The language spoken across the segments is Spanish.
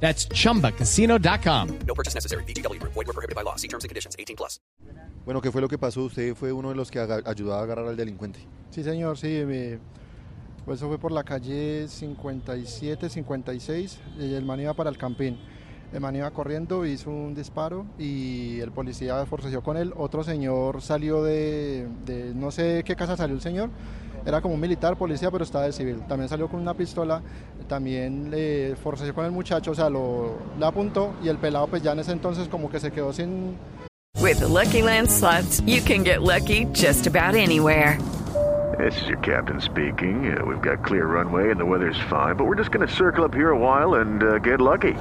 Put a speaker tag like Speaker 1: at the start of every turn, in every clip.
Speaker 1: That's chumbacasino.com.
Speaker 2: No purchase necessary. BGW. Void were prohibited by law. See terms and conditions. 18 plus.
Speaker 3: Bueno, ¿qué fue lo que pasó? Usted fue uno de los que ayudó a agarrar al delincuente.
Speaker 4: Sí, señor, sí. me- pues eso fue por la calle 57, 56. Y el man iba para el campín. El man iba corriendo, hizo un disparo y el policía forcejeó con él. Otro señor salió de, de- no sé de qué casa salió el señor. Era como un militar, policía, pero estaba de civil. También salió con una pistola. También le forcejeó con el muchacho, o sea, lo, le apuntó y el pelado pues ya en ese entonces como que se quedó sin,
Speaker 5: With the Lucky Land slots, you can get lucky just about anywhere.
Speaker 6: This is your captain speaking. Uh, we've got clear runway and the weather's fine, but we're just going to circle up here a while and uh, get lucky.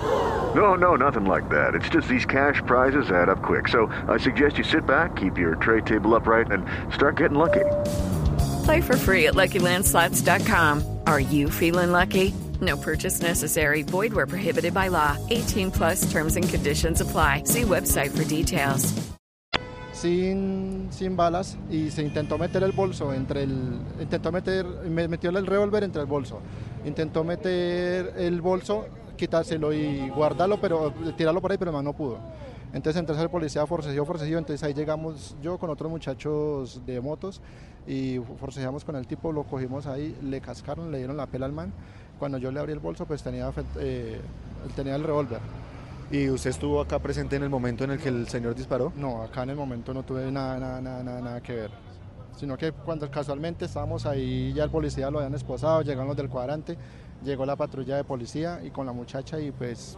Speaker 6: No, no, nothing like that. It's just these cash prizes add up quick. So I suggest you sit back, keep your tray table upright, and start getting lucky.
Speaker 5: Play for free at LuckyLandSlots.com. Are you feeling lucky? No purchase necessary. Void where prohibited by law. 18 plus terms and conditions apply. See website for details.
Speaker 4: sin, sin balas y se intentó meter el bolso entre el intentó meter me metió el revólver entre el bolso intentó meter el bolso quitárselo y guardarlo pero tirarlo por ahí pero no pudo entonces entonces el policía forcejeó forcejeó entonces ahí llegamos yo con otros muchachos de motos y forcejeamos con el tipo lo cogimos ahí le cascaron le dieron la pela al man cuando yo le abrí el bolso pues tenía eh, tenía el revólver
Speaker 3: ¿Y usted estuvo acá presente en el momento en el que el señor disparó?
Speaker 4: no, acá en el momento no tuve nada, nada, nada, nada, nada que ver. Sino que cuando casualmente estábamos ahí, ya el policía lo habían esposado, llegaron los del cuadrante, llegó la patrulla de policía y con la muchacha y pues